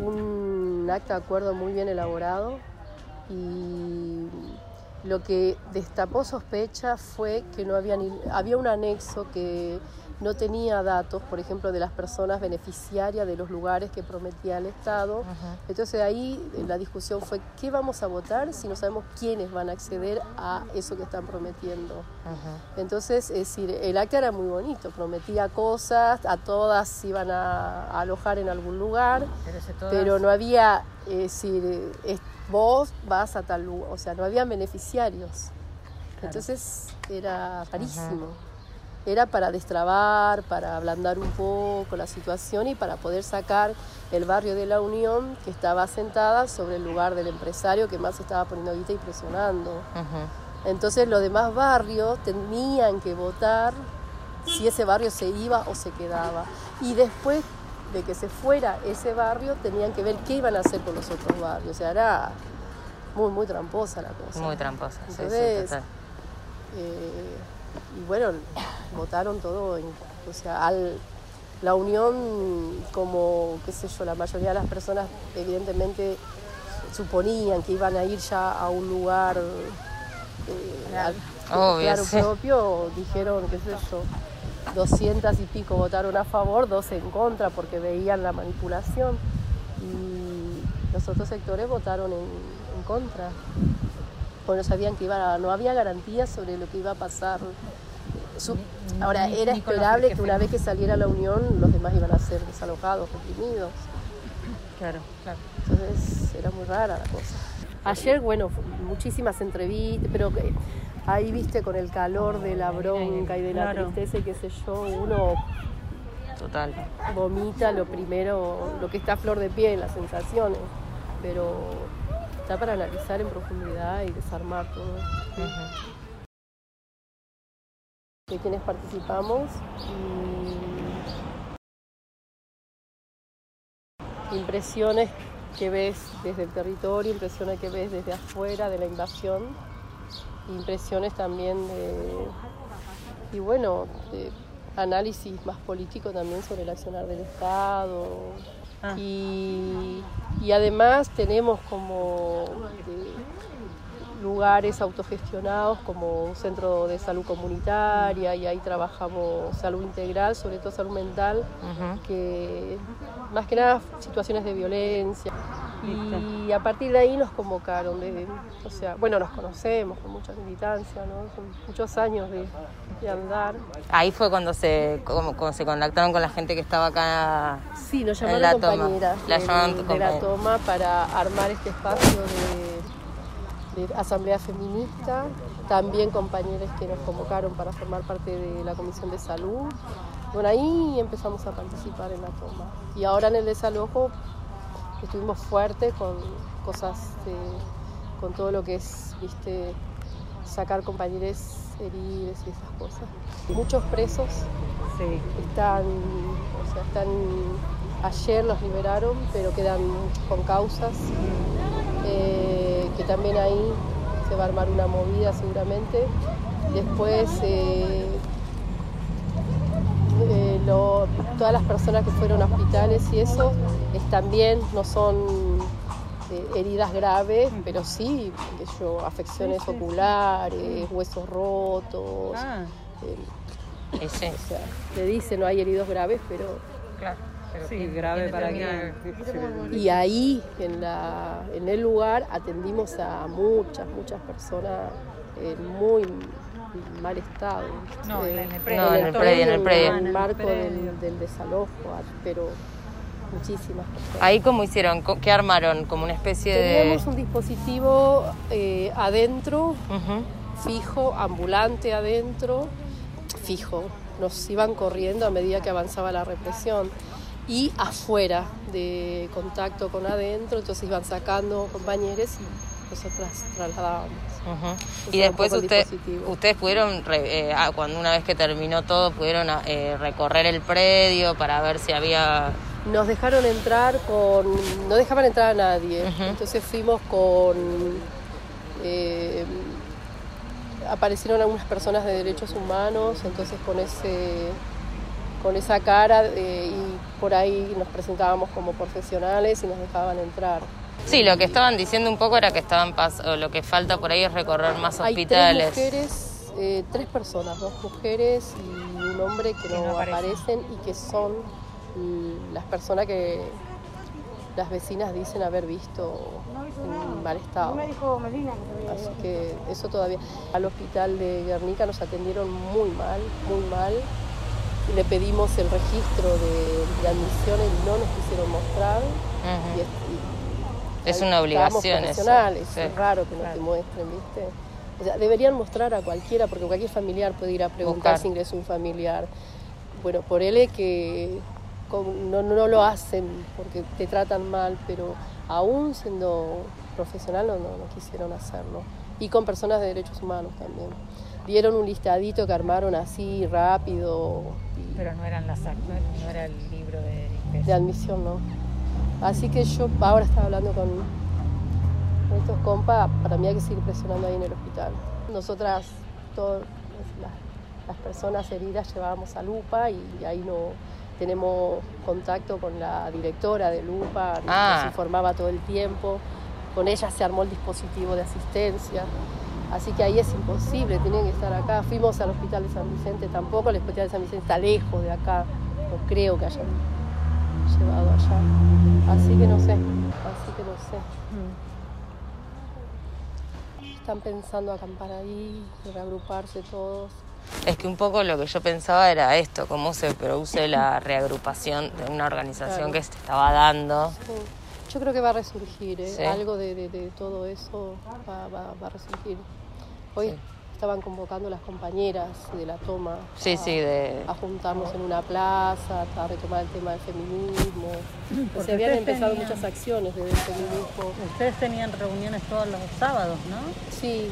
un acta de acuerdo muy bien elaborado y lo que destapó sospecha fue que no había ni, había un anexo que no tenía datos, por ejemplo, de las personas beneficiarias de los lugares que prometía el Estado. Entonces ahí eh, la discusión fue qué vamos a votar si no sabemos quiénes van a acceder a eso que están prometiendo. Entonces, es decir, el acta era muy bonito, prometía cosas, a todas iban a, alojar en algún lugar, pero, no había, es decir, vos vas a tal lugar, o sea, no había beneficiarios. Entonces era rarísimo era para destrabar, para ablandar un poco la situación y para poder sacar el barrio de la Unión que estaba sentada sobre el lugar del empresario que más estaba poniendo guita y presionando. Entonces los demás barrios tenían que votar si ese barrio se iba o se quedaba. Y después de que se fuera ese barrio tenían que ver qué iban a hacer con los otros barrios. O sea, era muy, muy tramposa la cosa. Muy tramposa, Entonces, sí, eh, y bueno, votaron todo, o sea, al, la unión, como, qué sé yo, la mayoría de las personas evidentemente suponían que iban a ir ya a un lugar eh, claro, propio, dijeron, qué sé yo, 200 y pico votaron a favor, dos en contra porque veían la manipulación y los otros sectores votaron en, en contra. Bueno, sabían que iba no había garantías sobre lo que iba a pasar ahora, era esperable que una vez que saliera la unión, los demás iban a ser desalojados, reprimidos. Claro, claro. Entonces era muy rara la cosa. Ayer, bueno, muchísimas entrevistas, pero ahí viste con el calor de la bronca y de la tristeza y qué sé yo, uno Total. vomita lo primero, lo que está a flor de pie, las sensaciones, pero está para analizar en profundidad y desarmar todo de quienes participamos y impresiones que ves desde el territorio, impresiones que ves desde afuera de la invasión, impresiones también de, y bueno, de análisis más político también sobre el accionar del Estado. Ah. Y, y, además tenemos como lugares autogestionados como un centro de salud comunitaria y ahí trabajamos salud integral, sobre todo salud mental, que más que nada situaciones de violencia. Y a partir de ahí nos convocaron, o sea, bueno, nos conocemos con mucha militancia, ¿no? Son muchos años de, andar. Ahí fue cuando se, se contactaron con la gente que estaba acá. Sí, nos llamaron la compañeras de la toma para armar este espacio de de Asamblea Feminista, también compañeros que nos convocaron para formar parte de la Comisión de Salud. Bueno, ahí empezamos a participar en la toma. Y ahora en el desalojo estuvimos fuertes con cosas, con todo lo que es, viste, sacar compañeros heridos y esas cosas. Muchos presos están, o sea, están, ayer los liberaron, pero quedan con causas. Eh, que también ahí se va a armar una movida seguramente. Después, eh, eh, todas las personas que fueron a hospitales y eso están bien, no son eh, heridas graves, pero sí, yo, afecciones oculares, huesos rotos. Ah. o sea, le dicen no hay heridos graves, pero sí, grave para que... Y ahí, en, la, en el lugar, atendimos a muchas, muchas personas en muy mal estado. No, en el predio. en el predio, en el predio. En el marco del, desalojo, pero muchísimas personas. ¿Ahí cómo hicieron? ¿Qué armaron? ¿Como una especie de...? Teníamos un dispositivo eh, adentro, fijo, ambulante adentro, fijo. Nos iban corriendo a medida que avanzaba la represión y afuera de contacto con adentro, entonces iban sacando compañeros y nosotras trasladábamos. Y después usted, ustedes pudieron, eh, ah, cuando una vez que terminó todo, pudieron ah, eh, recorrer el predio para ver si había... Nos dejaron entrar con... no dejaban entrar a nadie, entonces fuimos con... Eh, aparecieron algunas personas de derechos humanos, entonces con ese con esa cara y por ahí nos presentábamos como profesionales y nos dejaban entrar. Sí, lo que estaban diciendo un poco era que estaban lo que falta por ahí es recorrer más hospitales. Hay tres mujeres, eh, tres personas, dos mujeres y un hombre que, no, aparecen. y que son las personas que las vecinas dicen haber visto en mal estado. Así que eso todavía. Al hospital de Guernica nos atendieron muy mal, muy mal. Le pedimos el registro de, admisiones y no nos quisieron mostrar. Es una obligación eso. Es raro que no te muestren, ¿viste? O sea, deberían mostrar a cualquiera, porque cualquier familiar puede ir a preguntar si ingresó un familiar. Bueno, por él es que no, no lo hacen porque te tratan mal, pero aún siendo profesional no, no, quisieron hacerlo. Y con personas de derechos humanos también. Dieron un listadito que armaron así rápido. Pero no, eran las, no, era el libro de De admisión, no. Así que yo ahora estaba hablando con, estos compas, para mí hay que seguir presionando ahí en el hospital. Nosotras, todas las, personas heridas llevábamos a Lupa y ahí no tenemos contacto con la directora de Lupa, nos ah. informaba todo el tiempo. Con ella se armó el dispositivo de asistencia. Así que ahí es imposible, tienen que estar acá. Fuimos al hospital de San Vicente, tampoco el hospital de San Vicente está lejos de acá. No creo que hayan llevado allá. Así que no sé, así que no sé. Mm. Están pensando acampar ahí, reagruparse todos. Es que un poco lo que yo pensaba era esto, cómo se produce la reagrupación de una organización que se estaba dando. Yo creo que va a resurgir, ¿eh? algo de, todo eso va, a resurgir. Hoy estaban convocando las compañeras de la toma sí, a, sí, de... a juntarnos en una plaza, a retomar el tema del feminismo. Se habían empezado muchas acciones del feminismo. Ustedes tenían reuniones todos los sábados, ¿no? Sí,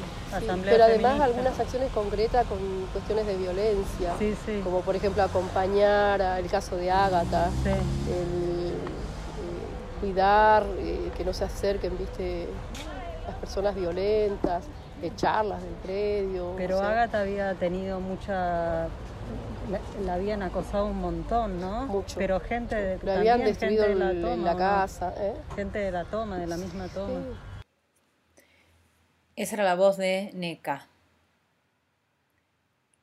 pero además algunas acciones concretas con cuestiones de violencia, como por ejemplo acompañar al caso de Ágata, el, eh, cuidar eh, que no se acerquen, viste, las personas violentas echarlas del predio. Pero Agatha había tenido mucha la, habían acosado un montón, ¿no? Mucho. Pero gente de, Lo habían destruido de la, toma, la casa. ¿eh? Gente de la toma, de la misma toma. Esa era la voz de NECA,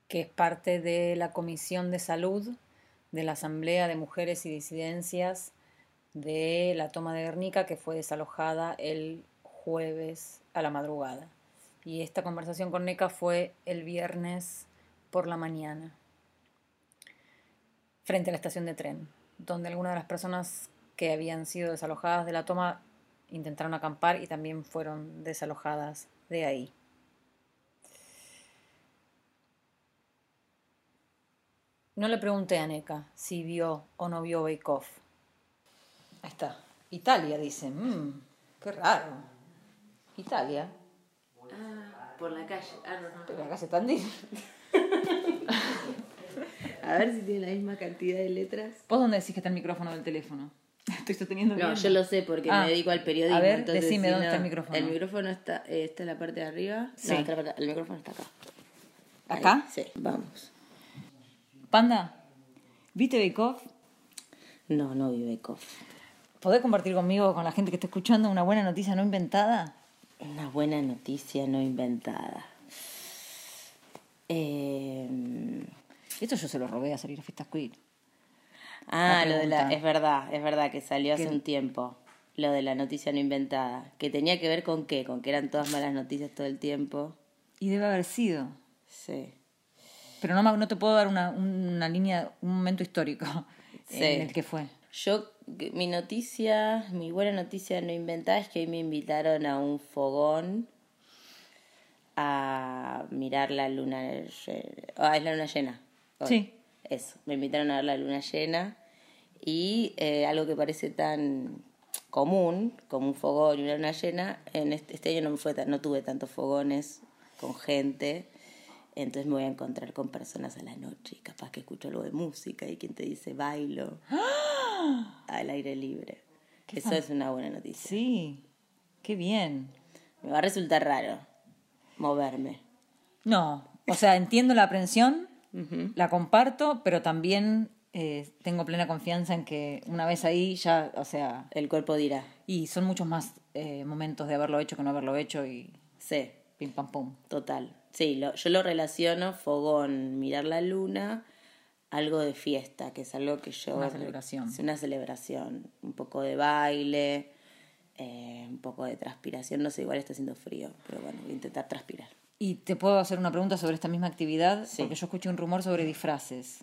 que es parte de la Comisión de Salud de la Asamblea de Mujeres y Disidencias de la toma de Guernica, que fue desalojada el jueves a la madrugada y esta conversación con NECA fue el viernes por la mañana, frente a la estación de tren, donde algunas de las personas que habían sido desalojadas de la toma intentaron acampar y también fueron desalojadas de ahí. No le pregunté a NECA si vio o no vio Bake Off. Ahí está. Italia, dice. Mmm, qué raro. Italia. Ah, por la calle. Ah, no, no. Por la calle Tandil. A ver si tiene la misma cantidad de letras. ¿Vos dónde decís que está el micrófono del teléfono? Estoy sosteniendo No, yo lo sé porque ah. me dedico al periodismo. A ver, decime dónde está el micrófono. El micrófono está, eh, está en la parte de arriba. Sí. el micrófono está acá. ¿Acá? sí, vamos. Panda, ¿viste Bake No, no vi Bake ¿Podés compartir conmigo, con la gente que está escuchando, una buena noticia no inventada? Una buena noticia no inventada. Eh... Esto yo se lo robé a salir a fiestas queer. Ah, lo de la, es verdad, es verdad que salió hace un tiempo. Lo de la noticia no inventada. Que tenía que ver con qué, con que eran todas malas noticias todo el tiempo. Y debe haber sido. Sí. Pero no, no te puedo dar una, una línea, un momento histórico en el que fue. Yo mi noticia, mi buena noticia no inventada es que hoy me invitaron a un fogón a mirar la luna Ah, es la luna llena. Sí. Eso, me invitaron a ver la luna llena y eh, algo que parece tan común como un fogón y una luna llena, en este, este año no, me fue no tuve tantos fogones con gente entonces me voy a encontrar con personas a la noche y capaz que escucho algo de música y quien te dice bailo al aire libre. Eso es una buena noticia. Sí, qué bien. Me va a resultar raro moverme. No, o sea, entiendo la aprensión, la comparto, pero también eh, tengo plena confianza en que una vez ahí ya, o sea, El cuerpo dirá. y son muchos más eh, momentos de haberlo hecho que no haberlo hecho y Sí, pim pam pum. total. Sí, lo- yo lo relaciono, fogón, mirar la luna, algo de fiesta, que es algo que yo... Una celebración. Es una celebración. Un poco de baile, eh, un poco de transpiración. No sé, igual está haciendo frío, pero bueno, voy a intentar transpirar. Y te puedo hacer una pregunta sobre esta misma actividad, Sí. porque yo escuché un rumor sobre disfraces,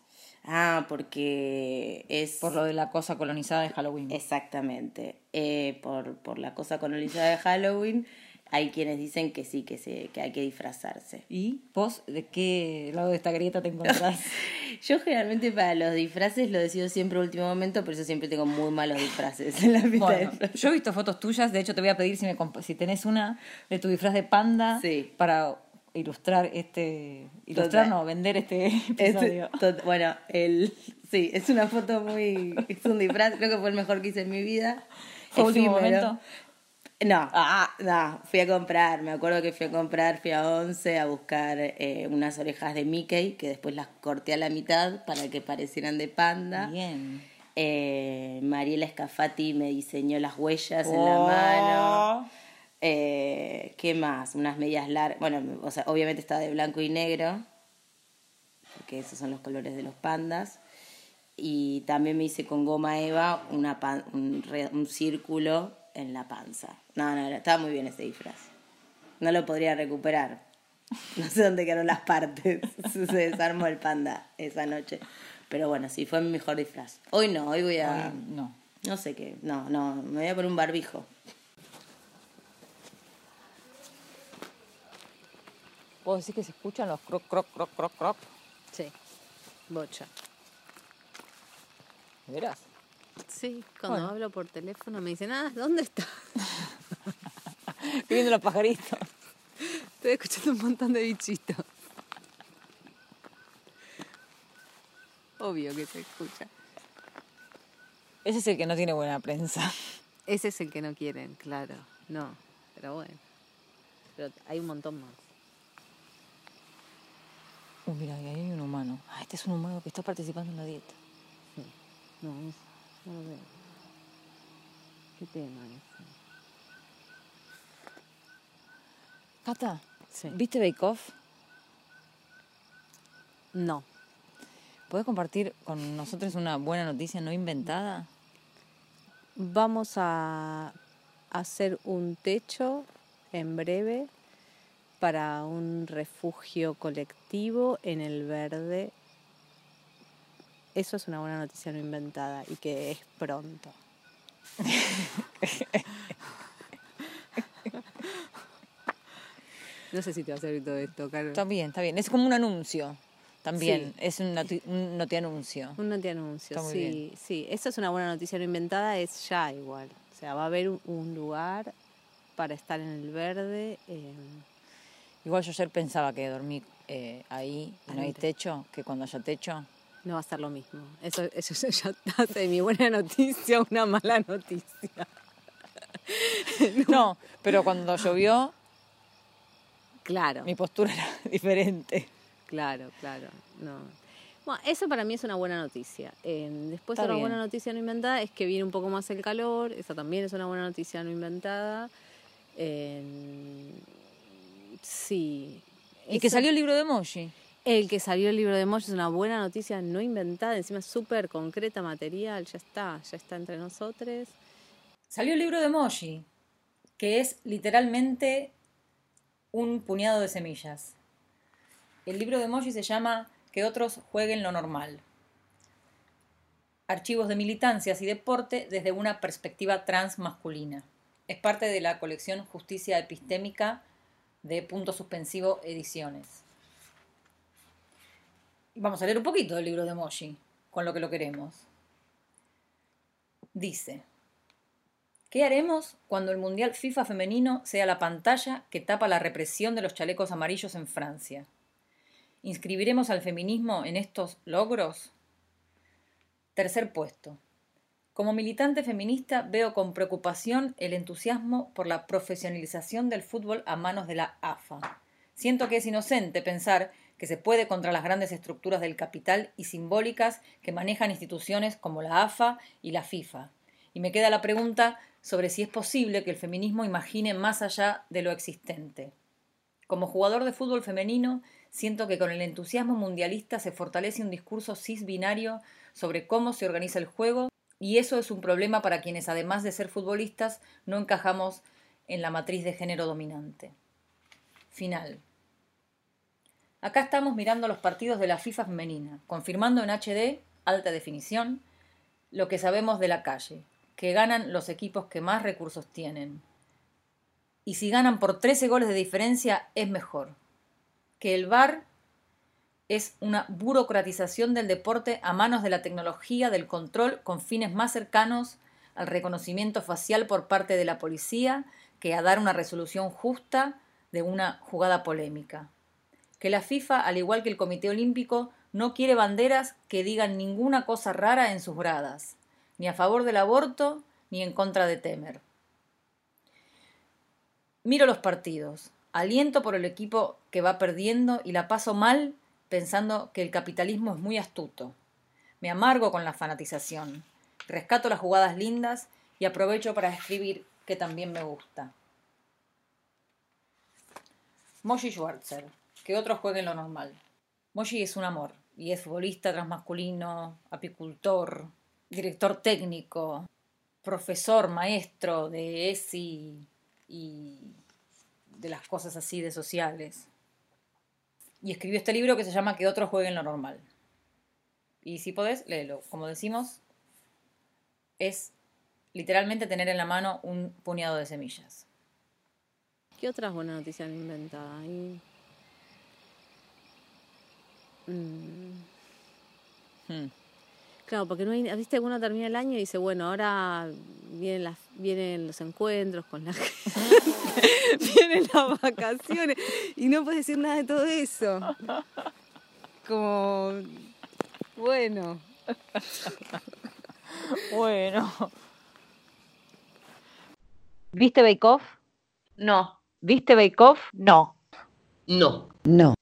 Ah, porque es... por lo de la cosa colonizada de Halloween. Exactamente. Eh, por, por la cosa colonizada de Halloween, hay quienes dicen que sí, que, se, que hay que disfrazarse. ¿Y vos de qué lado de esta grieta te encontrás? Yo generalmente para los disfraces lo decido siempre a último momento, pero yo siempre tengo muy malos disfraces en la fiesta Bueno, de yo he visto fotos tuyas, de hecho te voy a pedir si, me si tenés una de tu disfraz de panda Sí. para ilustrar este... Ilustrar, no, vender este Este- episodio. tot- bueno, el, sí, es una foto muy... Es un disfraz, creo que fue el mejor que hice en mi vida. ¿Fue último momento? No, ah, no, fui a comprar, me acuerdo que fui a comprar, fui a Once a buscar eh, unas orejas de Mickey, que después las corté a la mitad para que parecieran de panda. Bien. Eh, Mariela Scafati me diseñó las huellas en la Oh. mano. Eh, ¿Qué más? Unas medias largas. Bueno, o sea, obviamente estaba de blanco y negro, porque esos son los colores de los pandas. Y también me hice con goma eva una pan- un, re- un círculo en la panza. No, no, no, estaba muy bien ese disfraz. No lo podría recuperar. No sé dónde quedaron las partes. Se desarmó el panda esa noche. Pero bueno, sí, fue mi mejor disfraz. Hoy no, hoy voy a... Hoy no. No sé qué. No, no, me voy a poner un barbijo. ¿Vos decís que se escuchan los croc, croc, croc, croc, croc? Sí, bocha. ¿De veras? Sí, cuando Bueno. hablo por teléfono me dicen, ah, ¿dónde estás? Estoy viendo los pajaritos. Estoy escuchando un montón de bichitos. Obvio que se escucha. Ese es el que no tiene buena prensa. Ese es el que no quieren, claro. No, pero bueno. Pero hay un montón más. Uh, mira, ahí hay un humano. Ah, este es un humano que está participando en la dieta. No, no ¿Qué tema es? Cata, Sí. ¿viste Bake Off? No. ¿Podés compartir con nosotros una buena noticia no inventada? Vamos a hacer un techo en breve para un refugio colectivo en el verde. Eso es una buena noticia no inventada y que es pronto. No sé si te va a servir todo esto, Carlos. Está bien, está bien. Es como un anuncio. También. Es un, noti- un notianuncio. Un anuncio, Está muy sí, bien. sí. Esa es una buena noticia no inventada, es ya igual. O sea, va a haber un, lugar para estar en el verde. eh, Igual yo ayer pensaba que dormí eh, ahí y no hay techo, que cuando haya techo. No va a ser lo mismo. Eso, eso ya hace de mi buena noticia una mala noticia. No, pero cuando llovió, Claro, mi postura era diferente. claro, claro. No. Bueno, eso para mí es una buena noticia. Eh, después Está otra bien. buena noticia no inventada es que viene un poco más el calor. Esa también es una buena noticia no inventada. Eh, sí. Y que salió el libro de Moshi. El que salió el libro de Mosh es una buena noticia no inventada, encima súper concreta, material, ya está, ya está entre nosotros. Salió el libro de Moshi, que es literalmente un puñado de semillas. El libro de Moshi se llama Que otros jueguen lo normal. Archivos de militancias y deporte desde una perspectiva transmasculina. Es parte de la colección Justicia Epistémica de Punto Suspensivo Ediciones. Vamos a leer un poquito del libro de Moshi, con lo que lo queremos. Dice. ¿Qué haremos cuando el Mundial FIFA femenino sea la pantalla que tapa la represión de los chalecos amarillos en Francia? ¿Inscribiremos al feminismo en estos logros? Tercer puesto. Como militante feminista veo con preocupación el entusiasmo por la profesionalización del fútbol a manos de la AFA. Siento que es inocente pensar que se puede contra las grandes estructuras del capital y simbólicas que manejan instituciones como la AFA y la FIFA. Y me queda la pregunta sobre si es posible que el feminismo imagine más allá de lo existente. Como jugador de fútbol femenino, siento que con el entusiasmo mundialista se fortalece un discurso cis-binario sobre cómo se organiza el juego, y eso es un problema para quienes, además de ser futbolistas, no encajamos en la matriz de género dominante. Final. Acá estamos mirando los partidos de la FIFA femenina, confirmando en HD, alta definición, lo que sabemos de la calle, que ganan los equipos que más recursos tienen. Y si ganan por 13 goles de diferencia, es mejor. Que el VAR es una burocratización del deporte a manos de la tecnología del control con fines más cercanos al reconocimiento facial por parte de la policía que a dar una resolución justa de una jugada polémica. Que la FIFA, al igual que el Comité Olímpico, no quiere banderas que digan ninguna cosa rara en sus gradas, ni a favor del aborto ni en contra de Temer. Miro los partidos, aliento por el equipo que va perdiendo y la paso mal pensando que el capitalismo es muy astuto. Me amargo con la fanatización, rescato las jugadas lindas y aprovecho para escribir que también me gusta. Moshi Schwarzer, que otros jueguen lo normal. Moshi es un amor y es futbolista transmasculino, apicultor, director técnico, profesor, maestro de ESI y de las cosas así de sociales. Y escribió este libro que se llama Que otros jueguen lo normal. Y si podés, léelo. Como decimos, es literalmente tener en la mano un puñado de semillas. ¿Qué otras buenas noticias han inventado ahí? Mm. Hmm. Claro, porque no hay, viste, uno termina el año y dice, bueno, ahora vienen las, vienen los encuentros con la gente, vienen las vacaciones, y no puedes decir nada de todo eso. Como, bueno. Bueno. ¿Viste Bake Off? No, ¿Viste Bake Off? no. No. No.